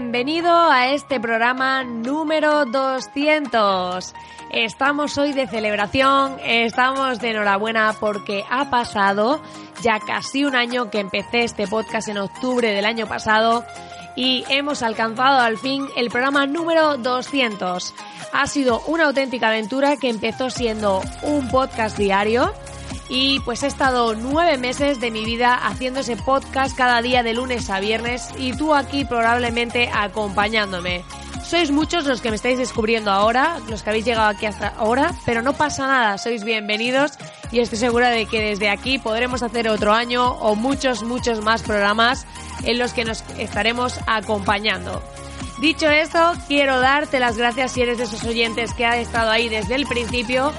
Bienvenido a este programa número 200. Estamos hoy de celebración, estamos de enhorabuena porque ha pasado ya casi un año que empecé este podcast en octubre del año pasado y hemos alcanzado al fin el programa número 200. Ha sido una auténtica aventura que empezó siendo un podcast diario y pues he estado nueve meses de mi vida haciendo ese podcast cada día de lunes a viernes y tú aquí probablemente acompañándome. Sois muchos los que me estáis descubriendo ahora, los que habéis llegado aquí hasta ahora, pero no pasa nada, sois bienvenidos y estoy segura de que desde aquí podremos hacer otro año o muchos, muchos más programas en los que nos estaremos acompañando. Dicho esto, quiero darte las gracias si eres de esos oyentes que ha estado ahí desde el principio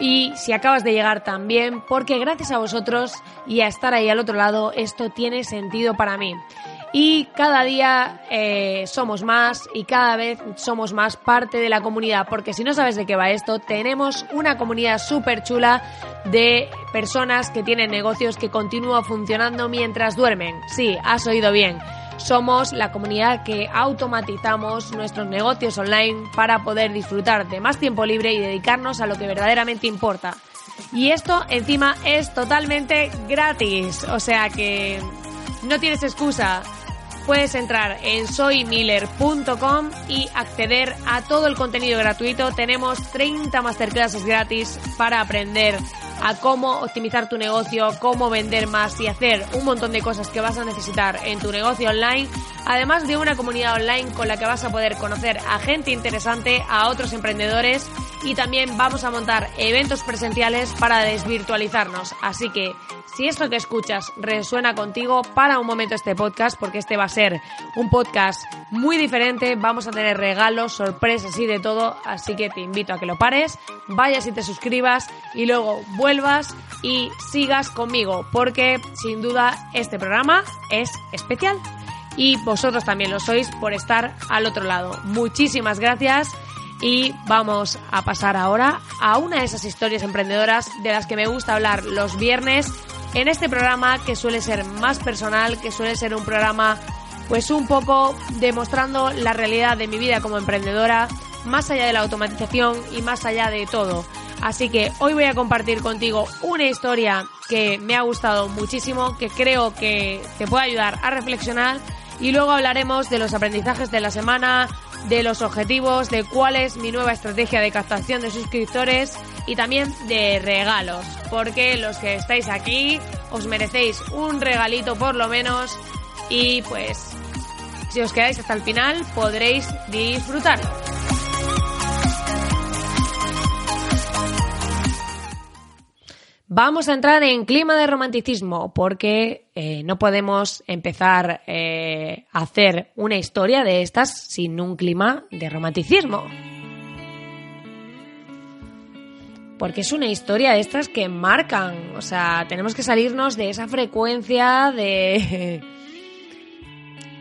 y si acabas de llegar también, porque gracias a vosotros y a estar ahí al otro lado, esto tiene sentido para mí. Y cada día eh, somos más y cada vez somos más parte de la comunidad, porque si no sabes de qué va esto, tenemos una comunidad súper chula de personas que tienen negocios que continúan funcionando mientras duermen. Sí, has oído bien somos la comunidad que automatizamos nuestros negocios online para poder disfrutar de más tiempo libre y dedicarnos a lo que verdaderamente importa. Y esto encima es totalmente gratis, o sea que no tienes excusa. Puedes entrar en soymiller.com y acceder a todo el contenido gratuito. Tenemos 30 masterclasses gratis para aprender a cómo optimizar tu negocio, cómo vender más y hacer un montón de cosas que vas a necesitar en tu negocio online, además de una comunidad online con la que vas a poder conocer a gente interesante, a otros emprendedores y también vamos a montar eventos presenciales para desvirtualizarnos. Así que si esto que escuchas resuena contigo, para un momento este podcast porque este va a ser un podcast muy diferente, vamos a tener regalos, sorpresas y de todo, así que te invito a que lo pares, vayas y te suscribas y luego y sigas conmigo, porque sin duda este programa es especial y vosotros también lo sois por estar al otro lado. Muchísimas gracias y vamos a pasar ahora a una de esas historias emprendedoras de las que me gusta hablar los viernes en este programa que suele ser más personal, que suele ser un programa pues un poco demostrando la realidad de mi vida como emprendedora, más allá de la automatización y más allá de todo. Así que hoy voy a compartir contigo una historia que me ha gustado muchísimo, que creo que te puede ayudar a reflexionar. Y luego hablaremos de los aprendizajes de la semana, de los objetivos, de cuál es mi nueva estrategia de captación de suscriptores y también de regalos, porque los que estáis aquí os merecéis un regalito por lo menos. Y pues si os quedáis hasta el final podréis disfrutarlo. Vamos a entrar en clima de romanticismo porque eh, no podemos empezar eh, a hacer una historia de estas sin un clima de romanticismo. Porque es una historia de estas que marcan, o sea, tenemos que salirnos de esa frecuencia de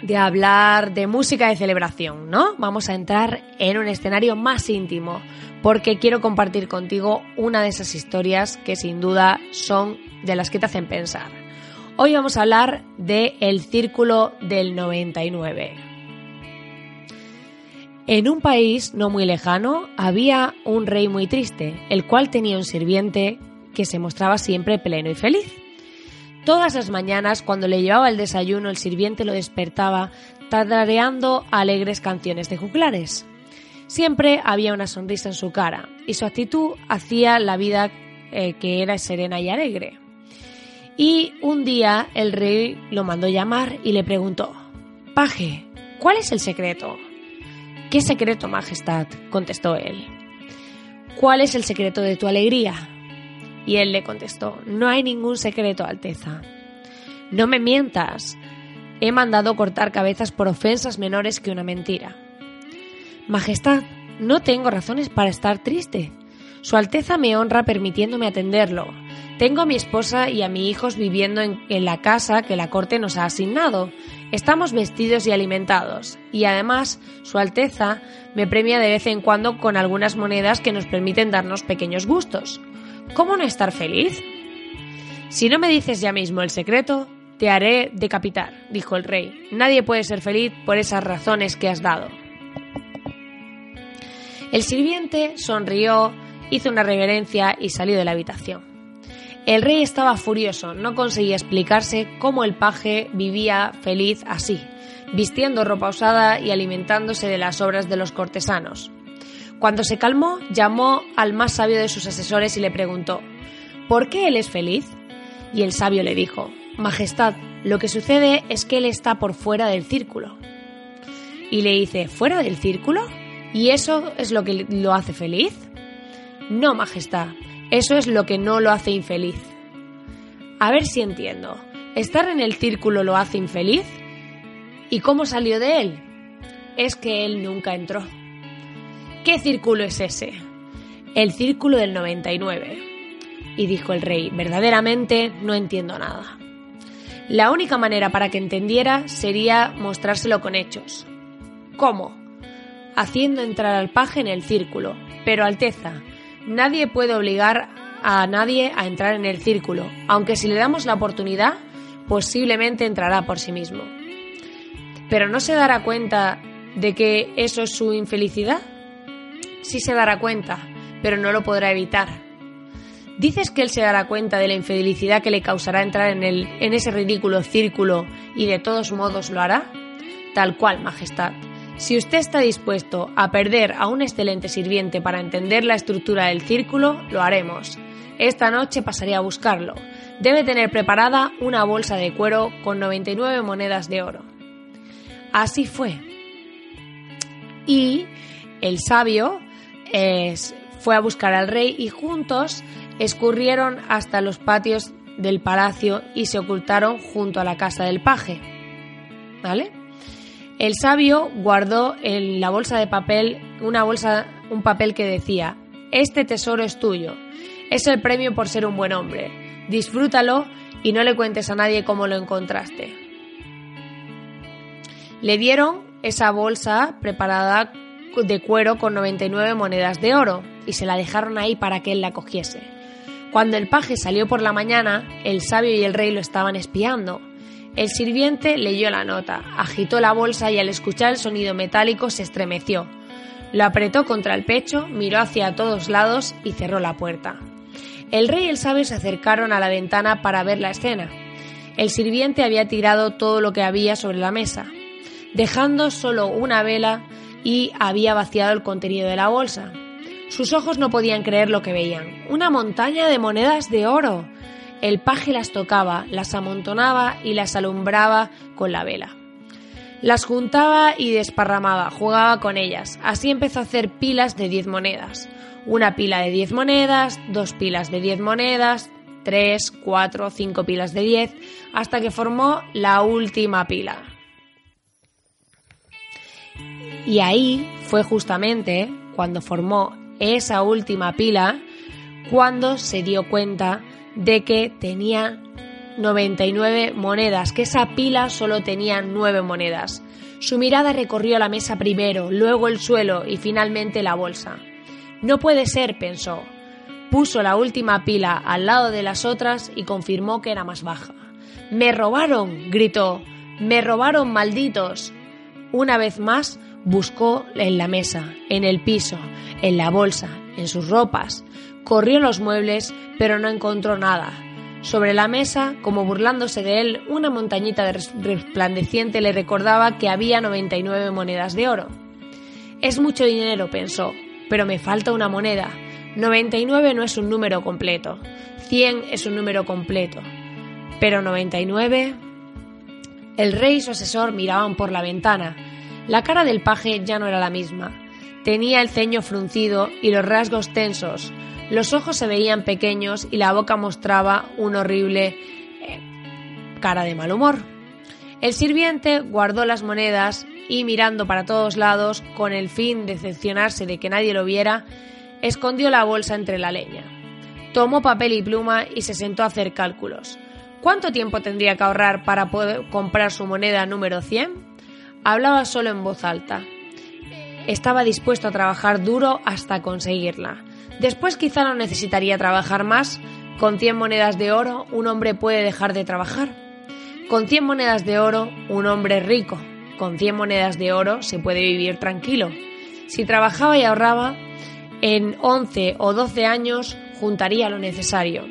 de hablar de música de celebración, ¿no? Vamos a entrar en un escenario más íntimo, porque quiero compartir contigo una de esas historias que sin duda son de las que te hacen pensar. Hoy vamos a hablar de El Círculo del 99. En un país no muy lejano había un rey muy triste, el cual tenía un sirviente que se mostraba siempre pleno y feliz. Todas las mañanas, cuando le llevaba el desayuno, el sirviente lo despertaba tarareando alegres canciones de juglares. Siempre había una sonrisa en su cara y su actitud hacía la vida eh, que era serena y alegre. Y un día el rey lo mandó llamar y le preguntó, Paje, ¿cuál es el secreto? ¿Qué secreto, Majestad? contestó él. ¿Cuál es el secreto de tu alegría? Y él le contestó, no hay ningún secreto, Alteza. No me mientas. He mandado cortar cabezas por ofensas menores que una mentira. Majestad, no tengo razones para estar triste. Su Alteza me honra permitiéndome atenderlo. Tengo a mi esposa y a mis hijos viviendo en, en, la casa que la corte nos ha asignado. Estamos vestidos y alimentados. Y además, Su Alteza me premia de vez en cuando con algunas monedas que nos permiten darnos pequeños gustos. ¿Cómo no estar feliz? Si no me dices ya mismo el secreto, te haré decapitar, dijo el rey. Nadie puede ser feliz por esas razones que has dado. El sirviente sonrió, hizo una reverencia y salió de la habitación. El rey estaba furioso, no conseguía explicarse cómo el paje vivía feliz así, vistiendo ropa usada y alimentándose de las obras de los cortesanos. Cuando se calmó, llamó al más sabio de sus asesores y le preguntó ¿Por qué él es feliz? Y el sabio le dijo Majestad, lo que sucede es que él está por fuera del círculo. Y le dice ¿Fuera del círculo? ¿Y eso es lo que lo hace feliz? No, Majestad, eso es lo que no lo hace infeliz. A ver si entiendo. ¿Estar en el círculo lo hace infeliz? ¿Y cómo salió de él? Es que él nunca entró. ¿Qué círculo es ese? El círculo del 99. Y dijo el rey, verdaderamente no entiendo nada. La única manera para que entendiera sería mostrárselo con hechos. ¿Cómo? Haciendo entrar al paje en el círculo. Pero Alteza, nadie puede obligar a nadie a entrar en el círculo, aunque si le damos la oportunidad, posiblemente entrará por sí mismo. Pero no se dará cuenta de que eso es su infelicidad? Sí se dará cuenta, pero no lo podrá evitar. ¿Dices que él se dará cuenta de la infelicidad que le causará entrar en, el, en ese ridículo círculo y de todos modos lo hará? Tal cual, Majestad. Si usted está dispuesto a perder a un excelente sirviente para entender la estructura del círculo, lo haremos. Esta noche pasaré a buscarlo. Debe tener preparada una bolsa de cuero con 99 monedas de oro. Así fue. Y el sabio fue a buscar al rey y juntos escurrieron hasta los patios del palacio y se ocultaron junto a la casa del paje. ¿Vale? El sabio guardó en la bolsa de papel una bolsa, un papel que decía: Este tesoro es tuyo. Es el premio por ser un buen hombre. Disfrútalo y no le cuentes a nadie cómo lo encontraste. Le dieron esa bolsa preparada de cuero con 99 monedas de oro y se la dejaron ahí para que él la cogiese. Cuando el paje salió por la mañana, el sabio y el rey lo estaban espiando. El sirviente leyó la nota, agitó la bolsa y al escuchar el sonido metálico se estremeció. Lo apretó contra el pecho, miró hacia todos lados y cerró la puerta. El rey y el sabio se acercaron a la ventana para ver la escena. El sirviente había tirado todo lo que había sobre la mesa, dejando solo una vela y había vaciado el contenido de la bolsa. Sus ojos no podían creer lo que veían. Una montaña de monedas de oro. El paje las tocaba, las amontonaba y las alumbraba con la vela. Las juntaba y desparramaba, jugaba con ellas. Así empezó a hacer pilas de diez monedas. Una pila de diez monedas, dos pilas de diez monedas, tres, cuatro, cinco pilas de diez, hasta que formó la última pila. Y ahí fue justamente cuando formó esa última pila cuando se dio cuenta de que tenía 99 monedas, que esa pila solo tenía 9 monedas. Su mirada recorrió la mesa primero, luego el suelo y finalmente la bolsa. No puede ser, pensó. Puso la última pila al lado de las otras y confirmó que era más baja. Me robaron, gritó. Me robaron, malditos. Una vez más buscó en la mesa, en el piso, en la bolsa, en sus ropas. Corrió los muebles, pero no encontró nada. Sobre la mesa, como burlándose de él, una montañita de resplandeciente le recordaba que había 99 monedas de oro. Es mucho dinero, pensó, pero me falta una moneda. 99 no es un número completo. 100 es un número completo. Pero 99... El rey y su asesor miraban por la ventana. La cara del paje ya no era la misma. Tenía el ceño fruncido y los rasgos tensos. Los ojos se veían pequeños y la boca mostraba un horrible eh, cara de mal humor. El sirviente guardó las monedas y mirando para todos lados, con el fin de decepcionarse de que nadie lo viera, escondió la bolsa entre la leña. Tomó papel y pluma y se sentó a hacer cálculos. ¿Cuánto tiempo tendría que ahorrar para poder comprar su moneda número 100? Hablaba solo en voz alta. Estaba dispuesto a trabajar duro hasta conseguirla. Después quizá no necesitaría trabajar más. Con 100 monedas de oro un hombre puede dejar de trabajar. Con 100 monedas de oro un hombre es rico. Con 100 monedas de oro se puede vivir tranquilo. Si trabajaba y ahorraba, en 11 o 12 años juntaría lo necesario.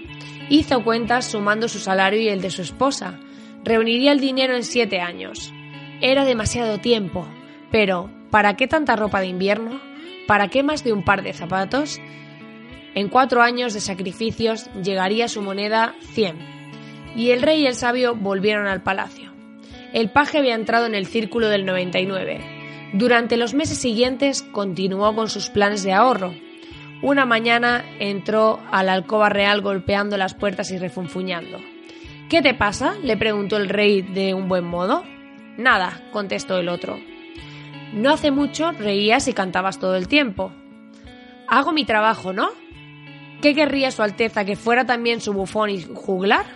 Hizo cuentas sumando su salario y el de su esposa. Reuniría el dinero en 7 años. Era demasiado tiempo, pero ¿para qué tanta ropa de invierno? ¿Para qué más de un par de zapatos? En cuatro años de sacrificios llegaría su moneda 100. Y el rey y el sabio volvieron al palacio. El paje había entrado en el círculo del 99. Durante los meses siguientes continuó con sus planes de ahorro. Una mañana entró a la alcoba real golpeando las puertas y refunfuñando. ¿Qué te pasa? le preguntó el rey de un buen modo. Nada, contestó el otro. No hace mucho reías y cantabas todo el tiempo. Hago mi trabajo, ¿no? ¿Qué querría Su Alteza que fuera también su bufón y juglar?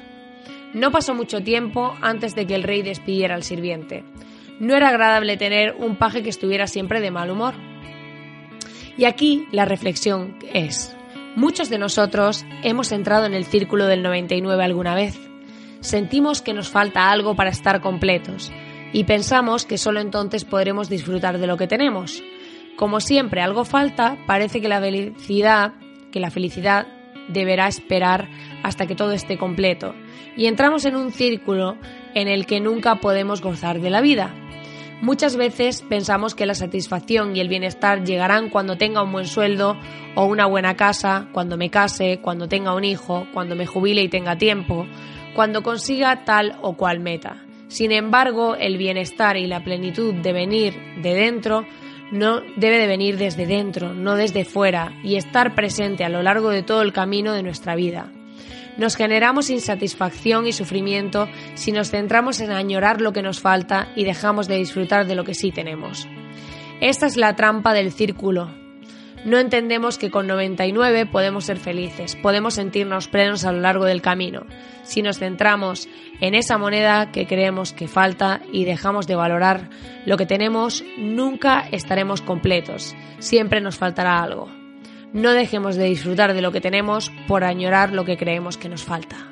No pasó mucho tiempo antes de que el rey despidiera al sirviente. No era agradable tener un paje que estuviera siempre de mal humor. Y aquí la reflexión es, muchos de nosotros hemos entrado en el círculo del 99 alguna vez. Sentimos que nos falta algo para estar completos y pensamos que solo entonces podremos disfrutar de lo que tenemos. Como siempre algo falta, parece que la felicidad que la felicidad deberá esperar hasta que todo esté completo. Y entramos en un círculo en el que nunca podemos gozar de la vida. Muchas veces pensamos que la satisfacción y el bienestar llegarán cuando tenga un buen sueldo o una buena casa, cuando me case, cuando tenga un hijo, cuando me jubile y tenga tiempo, cuando consiga tal o cual meta. Sin embargo, el bienestar y la plenitud de venir de dentro no debe de venir desde dentro, no desde fuera, y estar presente a lo largo de todo el camino de nuestra vida. Nos generamos insatisfacción y sufrimiento si nos centramos en añorar lo que nos falta y dejamos de disfrutar de lo que sí tenemos. Esta es la trampa del círculo, no entendemos que con 99 podemos ser felices, podemos sentirnos plenos a lo largo del camino. Si nos centramos en esa moneda que creemos que falta y dejamos de valorar lo que tenemos, nunca estaremos completos, siempre nos faltará algo. No dejemos de disfrutar de lo que tenemos por añorar lo que creemos que nos falta.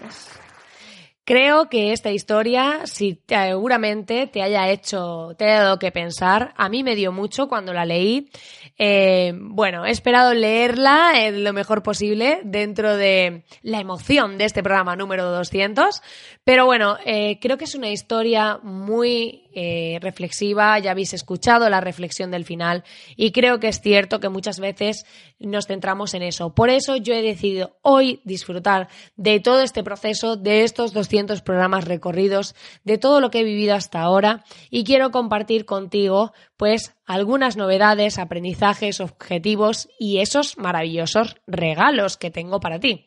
Creo que esta historia, si seguramente te haya hecho, te haya dado que pensar, a mí me dio mucho cuando la leí. Eh, bueno, he esperado leerla lo mejor posible dentro de la emoción de este programa número 200, pero bueno, eh, creo que es una historia muy eh, reflexiva, ya habéis escuchado la reflexión del final y creo que es cierto que muchas veces nos centramos en eso. Por eso yo he decidido hoy disfrutar de todo este proceso, de estos 200 programas recorridos, de todo lo que he vivido hasta ahora y quiero compartir contigo pues algunas novedades, aprendizajes, objetivos y esos maravillosos regalos que tengo para ti.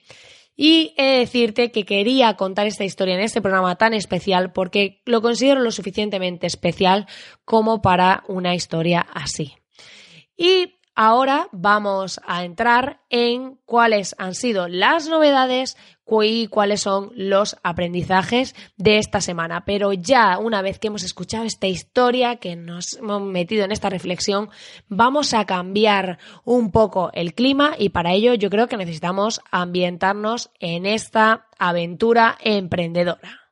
Y he de decirte que quería contar esta historia en este programa tan especial porque lo considero lo suficientemente especial como para una historia así. Y Ahora vamos a entrar en cuáles han sido las novedades y cuáles son los aprendizajes de esta semana. Pero ya una vez que hemos escuchado esta historia, que nos hemos metido en esta reflexión, vamos a cambiar un poco el clima y para ello yo creo que necesitamos ambientarnos en esta aventura emprendedora.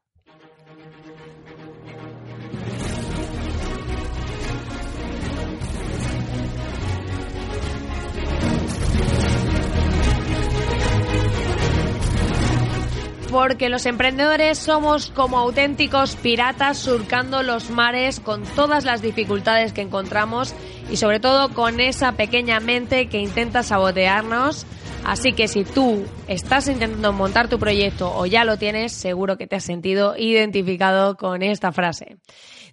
Porque los emprendedores somos como auténticos piratas surcando los mares con todas las dificultades que encontramos y sobre todo con esa pequeña mente que intenta sabotearnos. Así que si tú estás intentando montar tu proyecto o ya lo tienes, seguro que te has sentido identificado con esta frase.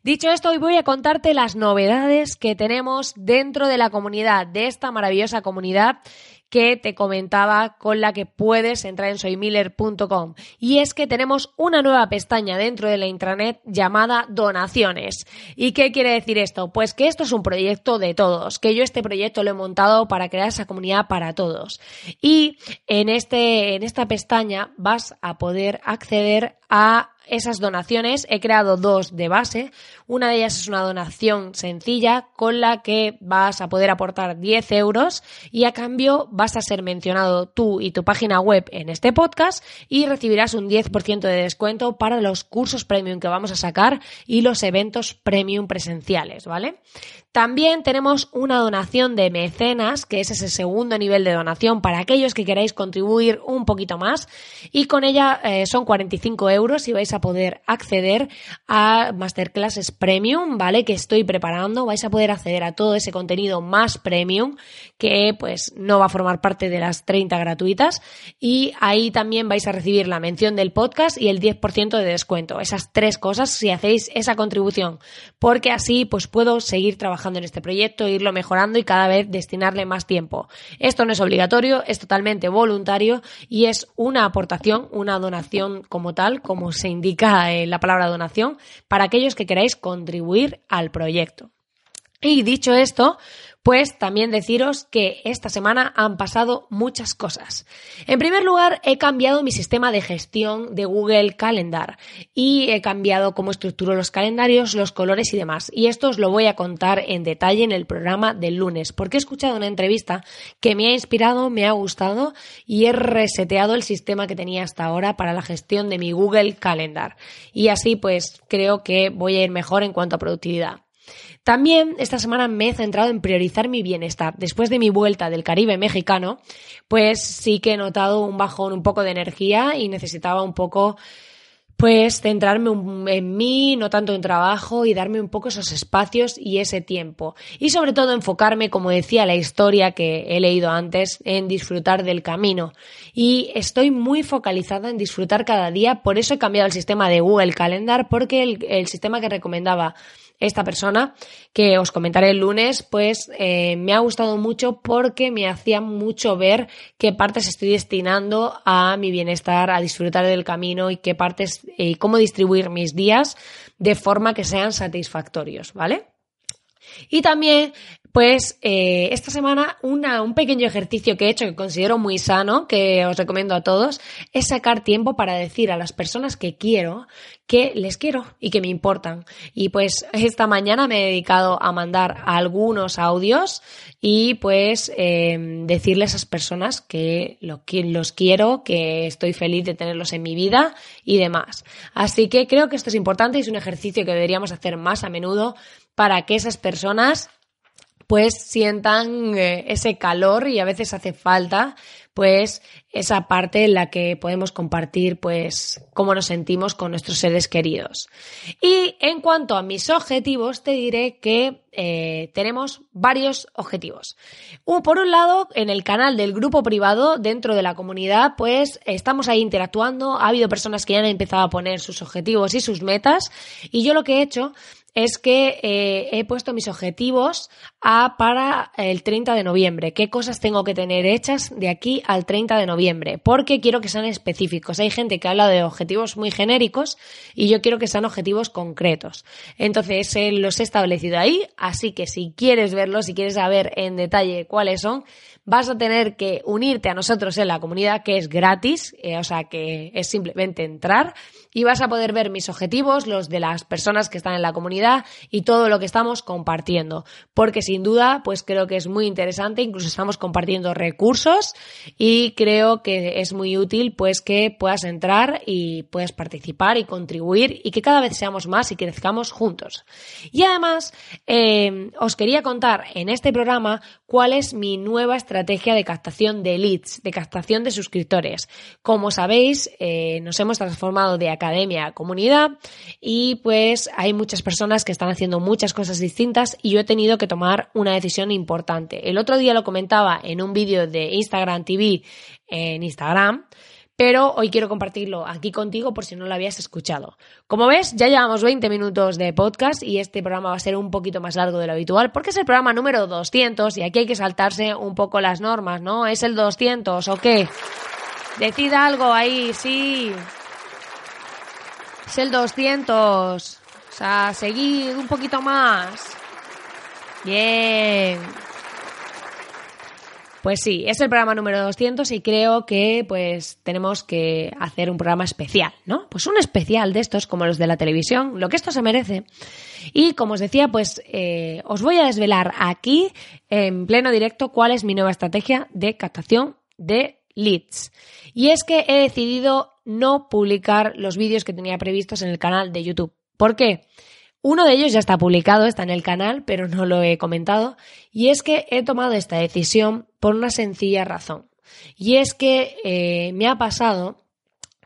Dicho esto, hoy voy a contarte las novedades que tenemos dentro de la comunidad, de esta maravillosa comunidad que te comentaba con la que puedes entrar en soymiller.com. Y es que tenemos una nueva pestaña dentro de la intranet llamada donaciones. ¿Y qué quiere decir esto? Pues que esto es un proyecto de todos, que yo este proyecto lo he montado para crear esa comunidad para todos. Y en, este, en esta pestaña vas a poder acceder a esas donaciones. He creado dos de base. Una de ellas es una donación sencilla con la que vas a poder aportar 10 euros y a cambio vas a ser mencionado tú y tu página web en este podcast y recibirás un 10% de descuento para los cursos premium que vamos a sacar y los eventos premium presenciales, ¿vale? También tenemos una donación de mecenas, que es ese segundo nivel de donación para aquellos que queráis contribuir un poquito más. Y con ella eh, son 45 euros y vais a poder acceder a masterclasses premium, ¿vale? Que estoy preparando. Vais a poder acceder a todo ese contenido más premium que pues no va a formar parte de las 30 gratuitas. Y ahí también vais a recibir la mención del podcast y el 10% de descuento. Esas tres cosas si hacéis esa contribución. Porque así pues puedo seguir trabajando en este proyecto, irlo mejorando y cada vez destinarle más tiempo. Esto no es obligatorio, es totalmente voluntario y es una aportación, una donación como tal, como se indica en la palabra donación, para aquellos que queráis contribuir al proyecto. Y dicho esto, pues también deciros que esta semana han pasado muchas cosas. En primer lugar, he cambiado mi sistema de gestión de Google Calendar y he cambiado cómo estructuro los calendarios, los colores y demás. Y esto os lo voy a contar en detalle en el programa del lunes, porque he escuchado una entrevista que me ha inspirado, me ha gustado y he reseteado el sistema que tenía hasta ahora para la gestión de mi Google Calendar. Y así pues creo que voy a ir mejor en cuanto a productividad. También esta semana me he centrado en priorizar mi bienestar. Después de mi vuelta del Caribe mexicano, pues sí que he notado un bajón, un poco de energía y necesitaba un poco pues centrarme en mí, no tanto en trabajo y darme un poco esos espacios y ese tiempo. Y sobre todo enfocarme, como decía la historia que he leído antes, en disfrutar del camino. Y estoy muy focalizada en disfrutar cada día, por eso he cambiado el sistema de Google Calendar, porque el, el sistema que recomendaba esta persona que os comentaré el lunes, pues eh, me ha gustado mucho porque me hacía mucho ver qué partes estoy destinando a mi bienestar, a disfrutar del camino y qué partes y cómo distribuir mis días de forma que sean satisfactorios, ¿vale? Y también pues eh, esta semana un pequeño ejercicio que he hecho que considero muy sano, que os recomiendo a todos, es sacar tiempo para decir a las personas que quiero que les quiero y que me importan. Y pues esta mañana me he dedicado a mandar algunos audios y pues em, decirle a esas personas que los quiero, que estoy feliz de tenerlos en mi vida y demás. Así que creo que esto es importante y es un ejercicio que deberíamos hacer más a menudo para que esas personas pues sientan eh, ese calor y a veces hace falta pues esa parte en la que podemos compartir pues cómo nos sentimos con nuestros seres queridos. Y en cuanto a mis objetivos, te diré que eh, tenemos varios objetivos. por un lado, en el canal del grupo privado dentro de la comunidad, pues estamos ahí interactuando. Ha habido personas que ya han empezado a poner sus objetivos y sus metas. Y yo lo que he hecho es que eh, he puesto mis objetivos a para el 30 de noviembre. ¿Qué cosas tengo que tener hechas de aquí al 30 de noviembre? Porque quiero que sean específicos. Hay gente que habla de objetivos muy genéricos y yo quiero que sean objetivos concretos. Entonces, eh, los he establecido ahí, así que si quieres verlos, si quieres saber en detalle cuáles son, vas a tener que unirte a nosotros en la comunidad que es gratis, eh, o sea que es simplemente entrar y vas a poder ver mis objetivos, los de las personas que están en la comunidad y todo lo que estamos compartiendo. Porque sin duda, pues creo que es muy interesante, incluso estamos compartiendo recursos y creo que es muy útil pues que puedas entrar y puedas participar y contribuir y que cada vez seamos más y crezcamos juntos. Y además, eh, os quería contar en este programa cuál es mi nueva estrategia de captación de leads, de captación de suscriptores. Como sabéis, eh, nos hemos transformado de academia a comunidad y pues hay muchas personas que están haciendo muchas cosas distintas y yo he tenido que tomar una decisión importante. El otro día lo comentaba en un vídeo de Instagram TV en Instagram pero hoy quiero compartirlo aquí contigo por si no lo habías escuchado. Como ves, ya llevamos 20 minutos de podcast y este programa va a ser un poquito más largo de lo habitual porque es el programa número 200 y aquí hay que saltarse un poco las normas, ¿no? ¿Es el 200 o qué? Decida algo ahí, sí. Es el 200. O sea, seguid un poquito más. Bien. Pues sí, es el programa número 200 y creo que pues tenemos que hacer un programa especial, ¿no? Pues un especial de estos como los de la televisión, lo que esto se merece. Y como os decía, pues eh, os voy a desvelar aquí en pleno directo cuál es mi nueva estrategia de captación de leads. Y es que he decidido no publicar los vídeos que tenía previstos en el canal de YouTube. ¿Por qué? Uno de ellos ya está publicado, está en el canal, pero no lo he comentado, y es que he tomado esta decisión por una sencilla razón. Y es que eh, me ha pasado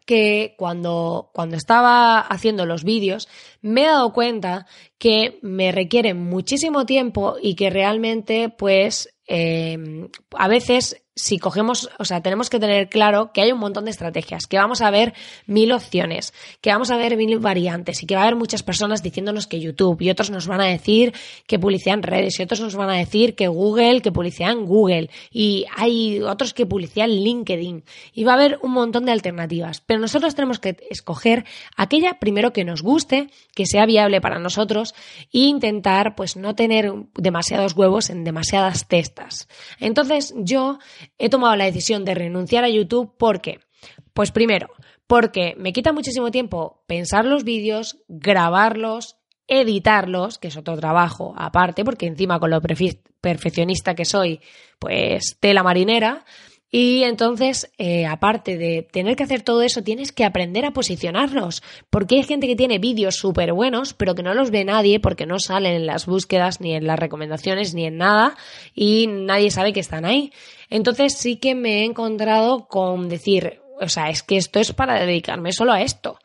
que cuando, cuando estaba haciendo los vídeos me he dado cuenta que me requieren muchísimo tiempo y que realmente pues eh, a veces si cogemos, o sea, tenemos que tener claro que hay un montón de estrategias, que vamos a ver mil opciones, que vamos a ver mil variantes y que va a haber muchas personas diciéndonos que YouTube y otros nos van a decir que publicidad en redes y otros nos van a decir que Google, que publicidad en Google y hay otros que publicidad en LinkedIn y va a haber un montón de alternativas, pero nosotros tenemos que escoger aquella primero que nos guste, que sea viable para nosotros e intentar pues no tener demasiados huevos en demasiadas testas. Entonces yo he tomado la decisión de renunciar a YouTube porque, pues primero, porque me quita muchísimo tiempo pensar los vídeos, grabarlos, editarlos, que es otro trabajo aparte, porque encima con lo perfeccionista que soy, pues tela marinera. Y entonces, eh, aparte de tener que hacer todo eso, tienes que aprender a posicionarlos. Porque hay gente que tiene vídeos súper buenos, pero que no los ve nadie porque no salen en las búsquedas, ni en las recomendaciones, ni en nada, y nadie sabe que están ahí. Entonces sí que me he encontrado con decir, o sea, es que esto es para dedicarme solo a esto.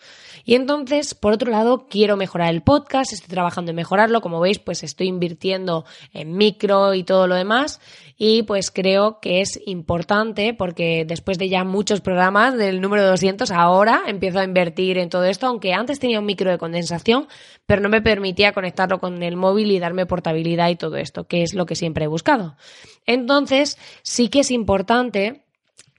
Y entonces, por otro lado, quiero mejorar el podcast, estoy trabajando en mejorarlo, como veis, pues estoy invirtiendo en micro y todo lo demás. Y pues creo que es importante porque después de ya muchos programas del número 200, ahora empiezo a invertir en todo esto, aunque antes tenía un micro de condensación, pero no me permitía conectarlo con el móvil y darme portabilidad y todo esto, que es lo que siempre he buscado. Entonces, sí que es importante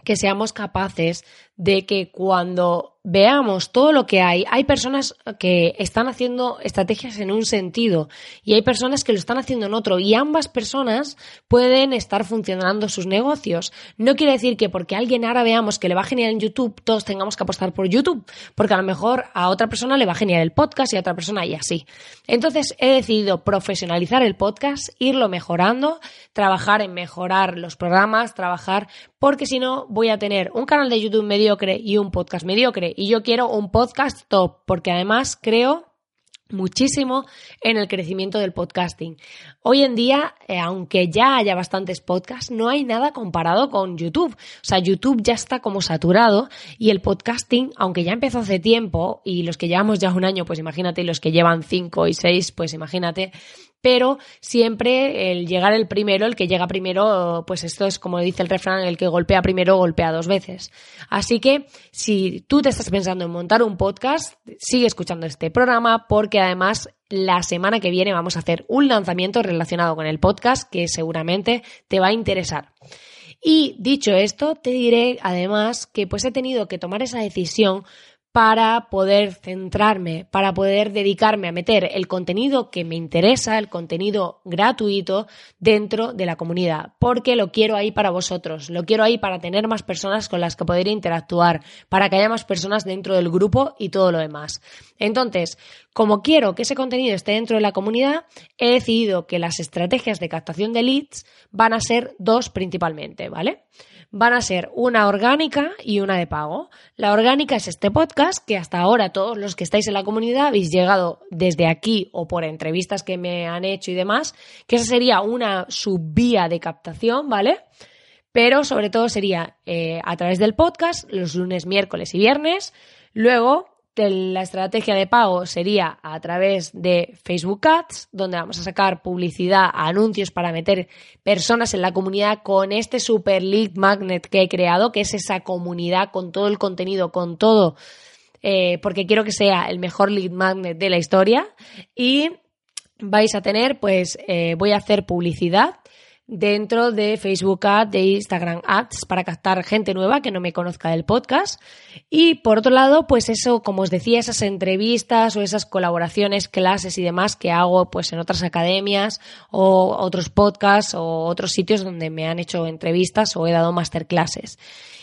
que seamos capaces de que cuando veamos todo lo que hay, hay personas que están haciendo estrategias en un sentido y hay personas que lo están haciendo en otro y ambas personas pueden estar funcionando sus negocios. No quiere decir que porque alguien ahora veamos que le va genial en YouTube, todos tengamos que apostar por YouTube, porque a lo mejor a otra persona le va genial el podcast y a otra persona y así. Entonces he decidido profesionalizar el podcast, irlo mejorando, trabajar en mejorar los programas, trabajar, porque si no voy a tener un canal de YouTube medio mediocre y un podcast mediocre. Y yo quiero un podcast top, porque además creo muchísimo en el crecimiento del podcasting. Hoy en día, eh, aunque ya haya bastantes podcasts, no hay nada comparado con YouTube. O sea, YouTube ya está como saturado y el podcasting, aunque ya empezó hace tiempo y los que llevamos ya un año, pues imagínate, y los que llevan cinco y seis, pues imagínate, pero siempre el llegar el primero, el que llega primero, pues esto es como dice el refrán, el que golpea primero golpea dos veces. Así que si tú te estás pensando en montar un podcast, sigue escuchando este programa porque además la semana que viene vamos a hacer un lanzamiento relacionado con el podcast que seguramente te va a interesar. Y dicho esto, te diré además que pues he tenido que tomar esa decisión para poder centrarme, para poder dedicarme a meter el contenido que me interesa, el contenido gratuito dentro de la comunidad, porque lo quiero ahí para vosotros, lo quiero ahí para tener más personas con las que poder interactuar, para que haya más personas dentro del grupo y todo lo demás. Entonces, como quiero que ese contenido esté dentro de la comunidad, he decidido que las estrategias de captación de leads van a ser dos principalmente, ¿vale? Van a ser una orgánica y una de pago. La orgánica es este podcast que hasta ahora todos los que estáis en la comunidad habéis llegado desde aquí o por entrevistas que me han hecho y demás, que esa sería una subvía de captación, ¿vale? Pero sobre todo sería eh, a través del podcast los lunes, miércoles y viernes. Luego la estrategia de pago sería a través de Facebook Ads, donde vamos a sacar publicidad, anuncios para meter personas en la comunidad con este super lead magnet que he creado, que es esa comunidad con todo el contenido, con todo, eh, porque quiero que sea el mejor lead magnet de la historia. Y vais a tener, pues, eh, voy a hacer publicidad dentro de Facebook Ads, de Instagram Ads, para captar gente nueva que no me conozca del podcast. Y por otro lado, pues eso, como os decía, esas entrevistas o esas colaboraciones, clases y demás que hago pues en otras academias o otros podcasts o otros sitios donde me han hecho entrevistas o he dado masterclasses.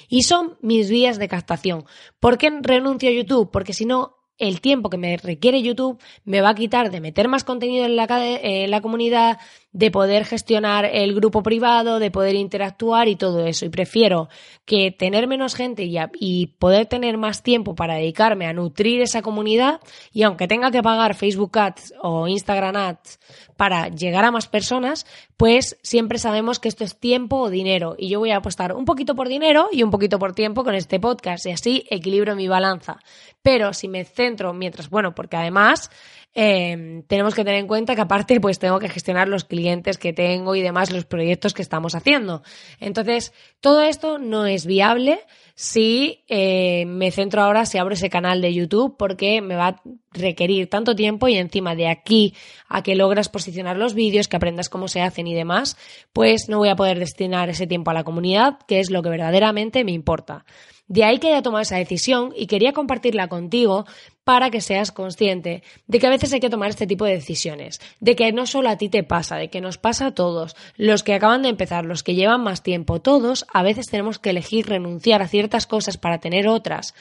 Y son mis vías de captación. ¿Por qué renuncio a YouTube? Porque si no, el tiempo que me requiere YouTube me va a quitar de meter más contenido en la, en la comunidad, de poder gestionar el grupo privado, de poder interactuar y todo eso. Y prefiero que tener menos gente y, y, poder tener más tiempo para dedicarme a nutrir esa comunidad y aunque tenga que pagar Facebook Ads o Instagram Ads para llegar a más personas, pues siempre sabemos que esto es tiempo o dinero y yo voy a apostar un poquito por dinero y un poquito por tiempo con este podcast y así equilibro mi balanza. Pero si me centro mientras, bueno, porque además eh, tenemos que tener en cuenta que aparte pues tengo que gestionar los clientes que tengo y demás, los proyectos que estamos haciendo. Entonces, todo esto no es viable si eh, me centro ahora, si abro ese canal de YouTube, porque me va a requerir tanto tiempo y encima de aquí a que logras posicionar los vídeos, que aprendas cómo se hacen y demás, pues no voy a poder destinar ese tiempo a la comunidad, que es lo que verdaderamente me importa. De ahí que haya tomado esa decisión y quería compartirla contigo para que seas consciente de que a veces hay que tomar este tipo de decisiones, de que no solo a ti te pasa, de que nos pasa a todos, los que acaban de empezar, los que llevan más tiempo, todos a veces tenemos que elegir renunciar a ciertas cosas para tener otras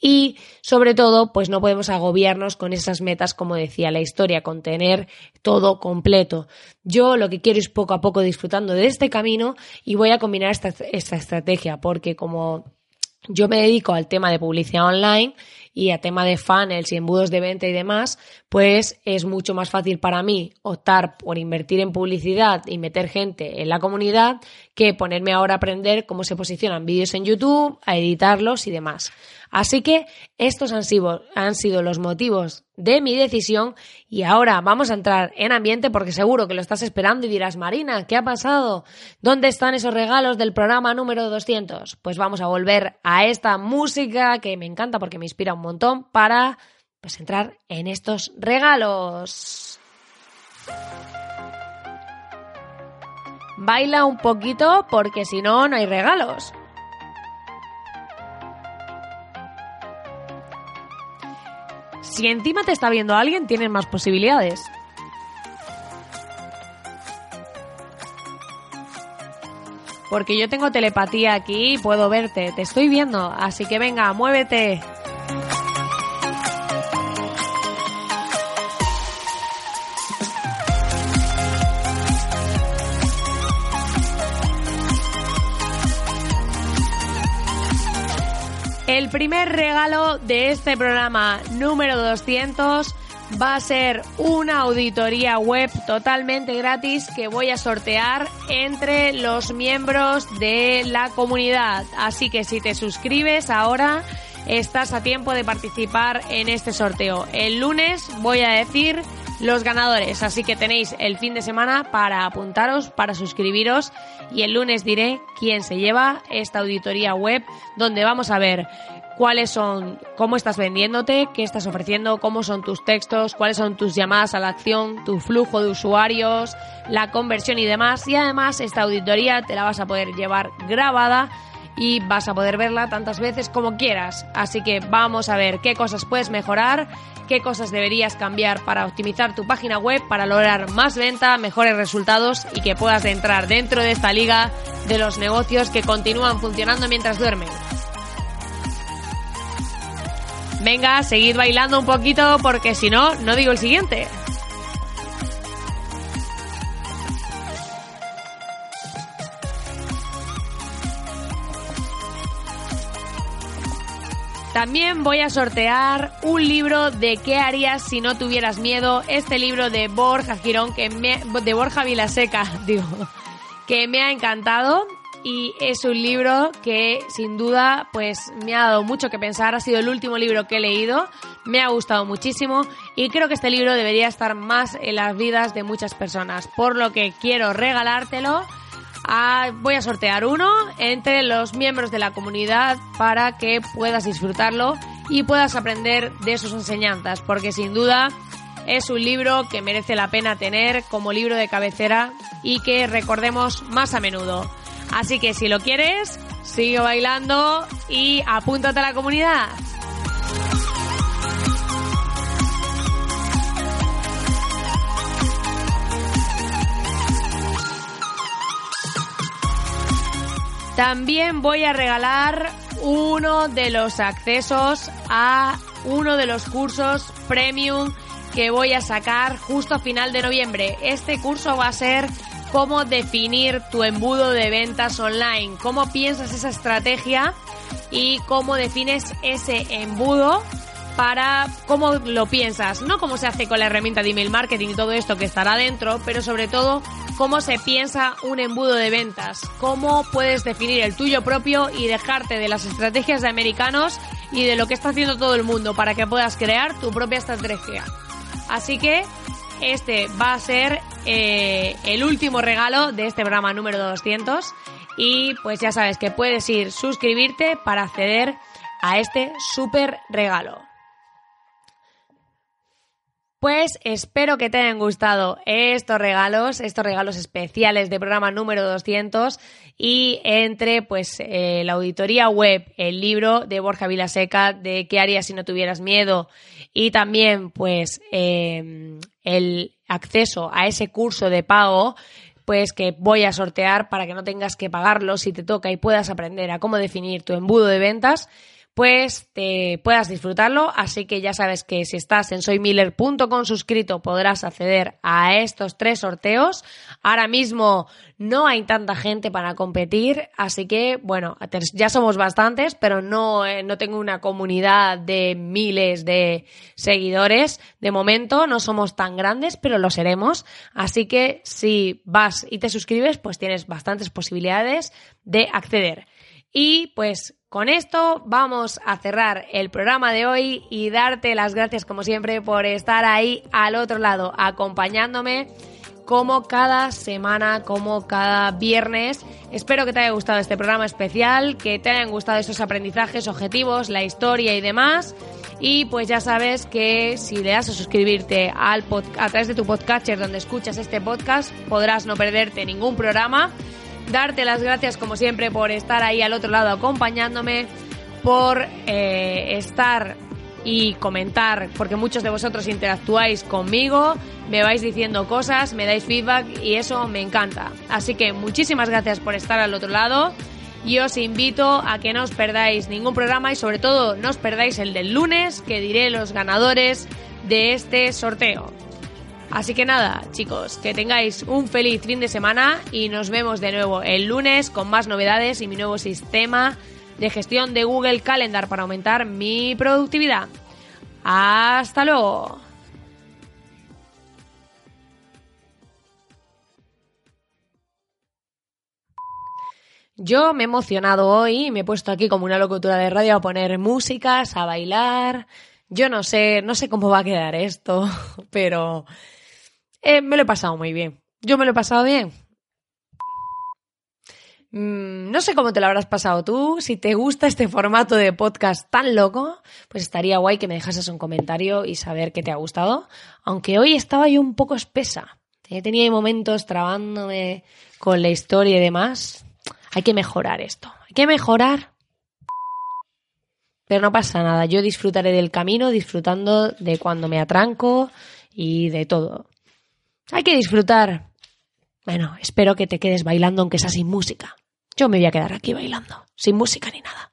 y sobre todo pues no podemos agobiarnos con esas metas como decía la historia, con tener todo completo. Yo lo que quiero es poco a poco disfrutando de este camino y voy a combinar esta, esta estrategia porque como yo me dedico al tema de publicidad online y a tema de funnels y embudos de venta y demás, pues es mucho más fácil para mí optar por invertir en publicidad y meter gente en la comunidad que ponerme ahora a aprender cómo se posicionan vídeos en YouTube, a editarlos y demás. Así que estos han sido, han sido los motivos de mi decisión y ahora vamos a entrar en ambiente porque seguro que lo estás esperando y dirás, Marina, ¿qué ha pasado? ¿Dónde están esos regalos del programa número 200? Pues vamos a volver a esta música que me encanta porque me inspira un montón para pues entrar en estos regalos. Baila un poquito porque si no, no hay regalos. Si encima te está viendo alguien, tienes más posibilidades. Porque yo tengo telepatía aquí y puedo verte, te estoy viendo, así que venga, muévete. Primer regalo de este programa número 200 va a ser una auditoría web totalmente gratis que voy a sortear entre los miembros de la comunidad. Así que si te suscribes ahora, estás a tiempo de participar en este sorteo. El lunes voy a decir los ganadores. Así que tenéis el fin de semana para apuntaros, para suscribiros y el lunes diré quién se lleva esta auditoría web donde vamos a ver cuáles son, cómo estás vendiéndote, qué estás ofreciendo, cómo son tus textos, cuáles son tus llamadas a la acción, tu flujo de usuarios, la conversión y demás. Y además esta auditoría te la vas a poder llevar grabada y vas a poder verla tantas veces como quieras. Así que vamos a ver qué cosas puedes mejorar, qué cosas deberías cambiar para optimizar tu página web, para lograr más venta, mejores resultados y que puedas entrar dentro de esta liga de los negocios que continúan funcionando mientras duermen. Venga, seguid bailando un poquito porque si no, no digo el siguiente. También voy a sortear un libro de qué harías si no tuvieras miedo. Este libro de Borja Girón, que me, de Borja Vilaseca, digo, que me ha encantado y es un libro que sin duda pues me ha dado mucho que pensar, ha sido el último libro que he leído, me ha gustado muchísimo y creo que este libro debería estar más en las vidas de muchas personas, por lo que quiero regalártelo. voy a sortear uno entre los miembros de la comunidad para que puedas disfrutarlo y puedas aprender de sus enseñanzas, porque sin duda es un libro que merece la pena tener como libro de cabecera y que recordemos más a menudo. Así que si lo quieres, sigue bailando y apúntate a la comunidad. También voy a regalar uno de los accesos a uno de los cursos premium que voy a sacar justo a final de noviembre. Este curso va a ser cómo definir tu embudo de ventas online, cómo piensas esa estrategia y cómo defines ese embudo para cómo lo piensas, no cómo se hace con la herramienta de email marketing y todo esto que estará dentro, pero sobre todo cómo se piensa un embudo de ventas, cómo puedes definir el tuyo propio y dejarte de las estrategias de americanos y de lo que está haciendo todo el mundo para que puedas crear tu propia estrategia. Así que este va a ser eh, el último regalo de este programa número 200 y pues ya sabes que puedes ir suscribirte para acceder a este súper regalo. Pues espero que te hayan gustado estos regalos, estos regalos especiales de programa número 200 y entre pues eh, la auditoría web, el libro de Borja Vilaseca de qué harías si no tuvieras miedo y también pues em, el acceso a ese curso de pago pues que voy a sortear para que no tengas que pagarlo si te toca y puedas aprender a cómo definir tu embudo de ventas pues te puedas disfrutarlo. Así que ya sabes que si estás en soymiller.com suscrito podrás acceder a estos tres sorteos. Ahora mismo no hay tanta gente para competir, así que bueno, ya somos bastantes, pero no, eh, no tengo una comunidad de miles de seguidores. De momento no somos tan grandes, pero lo seremos. Así que si vas y te suscribes, pues tienes bastantes posibilidades de acceder. Y pues con esto vamos a cerrar el programa de hoy y darte las gracias como siempre por estar ahí al otro lado acompañándome como cada semana, como cada viernes. Espero que te haya gustado este programa especial, que te hayan gustado estos aprendizajes, objetivos, la historia y demás. Y pues ya sabes que si le das a suscribirte al a través de tu podcatcher donde escuchas este podcast, podrás no perderte ningún programa darte las gracias como siempre por estar ahí al otro lado acompañándome, por eh, estar y comentar, porque muchos de vosotros interactuáis conmigo, me vais diciendo cosas, me dais feedback y eso me encanta. Así que muchísimas gracias por estar al otro lado y os invito a que no os perdáis ningún programa y sobre todo no os perdáis el del lunes que diré los ganadores de este sorteo. Así que nada, chicos, que tengáis un feliz fin de semana y nos vemos de nuevo el lunes con más novedades y mi nuevo sistema de gestión de Google Calendar para aumentar mi productividad. Hasta luego. Yo me he emocionado hoy, me he puesto aquí como una locutora de radio a poner músicas, a bailar, Yo no sé, no sé cómo va a quedar esto, pero eh, me lo he pasado muy bien. Yo me lo he pasado bien. Mm, no sé cómo te lo habrás pasado tú. Si te gusta este formato de podcast tan loco, pues estaría guay que me dejases un comentario y saber que te ha gustado. Aunque hoy estaba yo un poco espesa. Tenía momentos trabándome con la historia y demás. Hay que mejorar esto. Hay que mejorar. Pero no pasa nada. Yo disfrutaré del camino, disfrutando de cuando me atranco y de todo. Hay que disfrutar. Bueno, espero que te quedes bailando aunque sea sin música. Yo me voy a quedar aquí bailando, sin música ni nada.